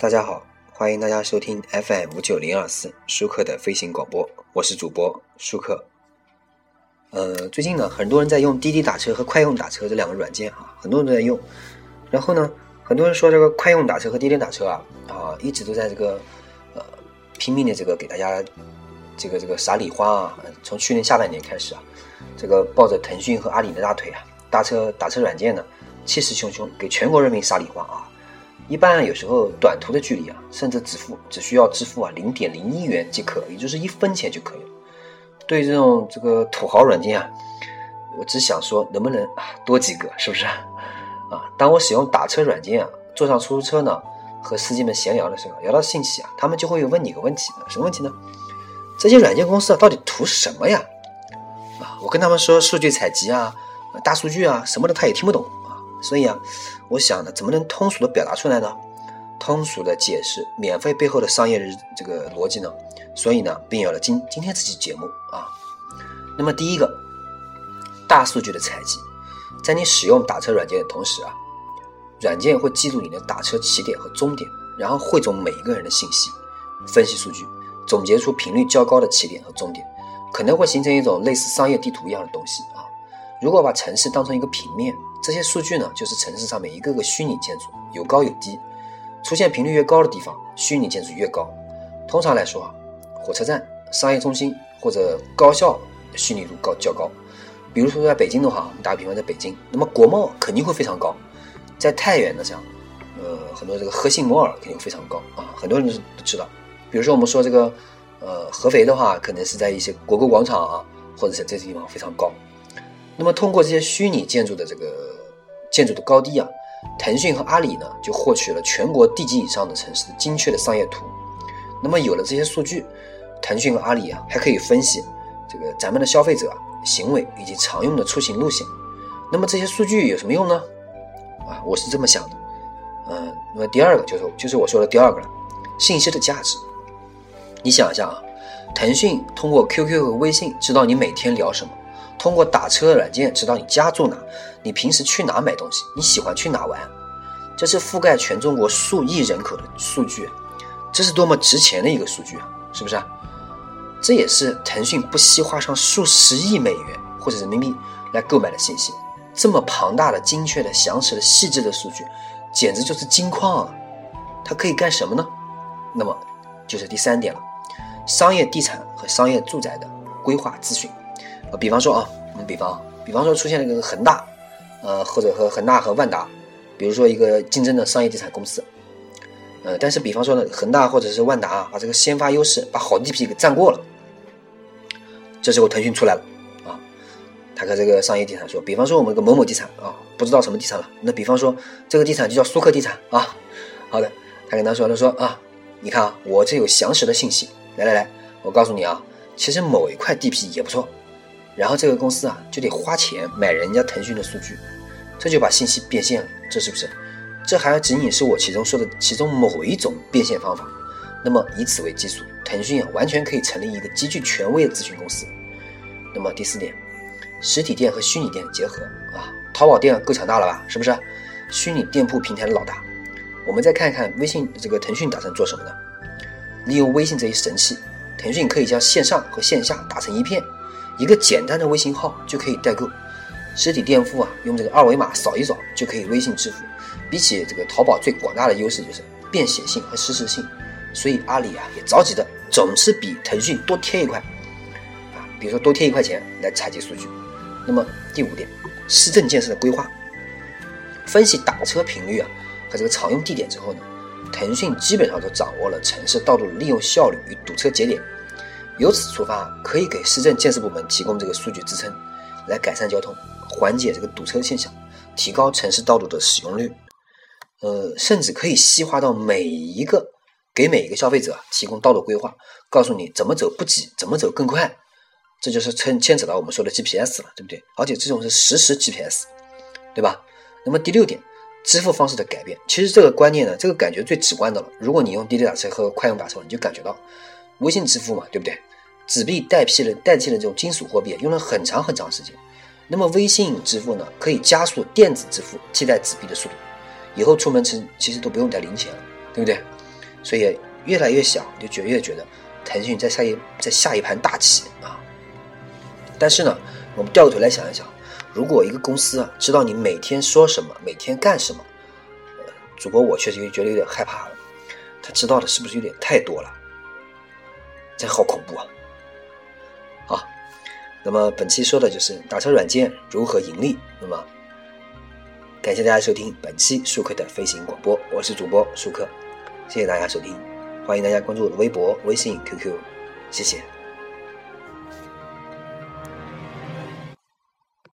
大家好，欢迎大家收听 FM 五九零二四舒克的飞行广播，我是主播舒克。呃，最近呢，很多人在用滴滴打车和快用打车这两个软件啊，很多人都在用。然后呢，很多人说这个快用打车和滴滴打车啊啊，一直都在这个呃拼命的这个给大家这个这个撒礼花啊。从去年下半年开始啊，这个抱着腾讯和阿里的大腿啊，打车打车软件呢，气势汹汹给全国人民撒礼花啊。一般有时候短途的距离啊，甚至支付只需要支付啊零点零一元即可，也就是一分钱就可以了。对这种这个土豪软件啊，我只想说能不能啊多几个，是不是啊？当我使用打车软件啊，坐上出租车呢，和司机们闲聊的时候，聊到兴起啊，他们就会问你个问题，什么问题呢？这些软件公司啊，到底图什么呀？啊，我跟他们说数据采集啊，大数据啊什么的，他也听不懂。所以啊，我想呢，怎么能通俗的表达出来呢？通俗的解释免费背后的商业日这个逻辑呢？所以呢，便有了今今天这期节目啊。那么第一个，大数据的采集，在你使用打车软件的同时啊，软件会记录你的打车起点和终点，然后汇总每一个人的信息，分析数据，总结出频率较高的起点和终点，可能会形成一种类似商业地图一样的东西啊。如果把城市当成一个平面。这些数据呢，就是城市上面一个个虚拟建筑，有高有低，出现频率越高的地方，虚拟建筑越高。通常来说啊，火车站、商业中心或者高校虚拟度高较高。比如说在北京的话，我们打个比方，在北京，那么国贸肯定会非常高。在太原的像，呃，很多这个和信摩尔肯定非常高啊，很多人都都知道。比如说我们说这个，呃，合肥的话，可能是在一些国购广场啊，或者是这些地方非常高。那么通过这些虚拟建筑的这个建筑的高低啊，腾讯和阿里呢就获取了全国地级以上的城市的精确的商业图。那么有了这些数据，腾讯和阿里啊还可以分析这个咱们的消费者行为以及常用的出行路线。那么这些数据有什么用呢？啊，我是这么想的。嗯，那么第二个就是就是我说的第二个了，信息的价值。你想一下啊，腾讯通过 QQ 和微信知道你每天聊什么。通过打车软件知道你家住哪，你平时去哪买东西，你喜欢去哪玩，这是覆盖全中国数亿人口的数据，这是多么值钱的一个数据啊！是不是？这也是腾讯不惜花上数十亿美元或者人民币来购买的信息。这么庞大的、精确的、详实的、细致的数据，简直就是金矿啊！它可以干什么呢？那么就是第三点了：商业地产和商业住宅的规划咨询。呃，比方说啊，我们比方，比方说出现了一个恒大，呃，或者和恒大和万达，比如说一个竞争的商业地产公司，呃，但是比方说呢，恒大或者是万达啊把这个先发优势，把好地皮给占过了，这时候腾讯出来了，啊，他和这个商业地产说，比方说我们个某某地产啊，不知道什么地产了，那比方说这个地产就叫苏克地产啊，好的，他跟他说，他说啊，你看啊，我这有详实的信息，来来来，我告诉你啊，其实某一块地皮也不错。然后这个公司啊就得花钱买人家腾讯的数据，这就把信息变现了，这是不是？这还仅仅是我其中说的其中某一种变现方法。那么以此为基础，腾讯啊完全可以成立一个极具权威的咨询公司。那么第四点，实体店和虚拟店结合啊，淘宝店够强大了吧？是不是？虚拟店铺平台的老大。我们再看一看微信这个腾讯打算做什么呢？利用微信这一神器，腾讯可以将线上和线下打成一片。一个简单的微信号就可以代购，实体店铺啊，用这个二维码扫一扫就可以微信支付。比起这个淘宝最广大的优势就是便携性和实时性，所以阿里啊也着急的总是比腾讯多贴一块啊，比如说多贴一块钱来采集数据。那么第五点，市政建设的规划，分析打车频率啊和这个常用地点之后呢，腾讯基本上都掌握了城市道路的利用效率与堵车节点。由此出发，可以给市政建设部门提供这个数据支撑，来改善交通，缓解这个堵车现象，提高城市道路的使用率。呃，甚至可以细化到每一个，给每一个消费者提供道路规划，告诉你怎么走不挤，怎么走更快。这就是牵牵扯到我们说的 GPS 了，对不对？而且这种是实时 GPS，对吧？那么第六点，支付方式的改变，其实这个观念呢，这个感觉最直观的了。如果你用滴滴打车和快用打车，你就感觉到微信支付嘛，对不对？纸币代替了代替了这种金属货币，用了很长很长时间。那么微信支付呢，可以加速电子支付替代纸币的速度。以后出门其实其实都不用带零钱了，对不对？所以越来越想，就觉越觉得腾讯在下一在下一盘大棋啊。但是呢，我们掉个头来想一想，如果一个公司啊知道你每天说什么，每天干什么，呃，主播我确实觉得有点害怕了。他知道的是不是有点太多了？这好恐怖啊！啊，那么本期说的就是打车软件如何盈利。那么，感谢大家收听本期舒克的飞行广播，我是主播舒克，谢谢大家收听，欢迎大家关注我的微博、微信、QQ，谢谢。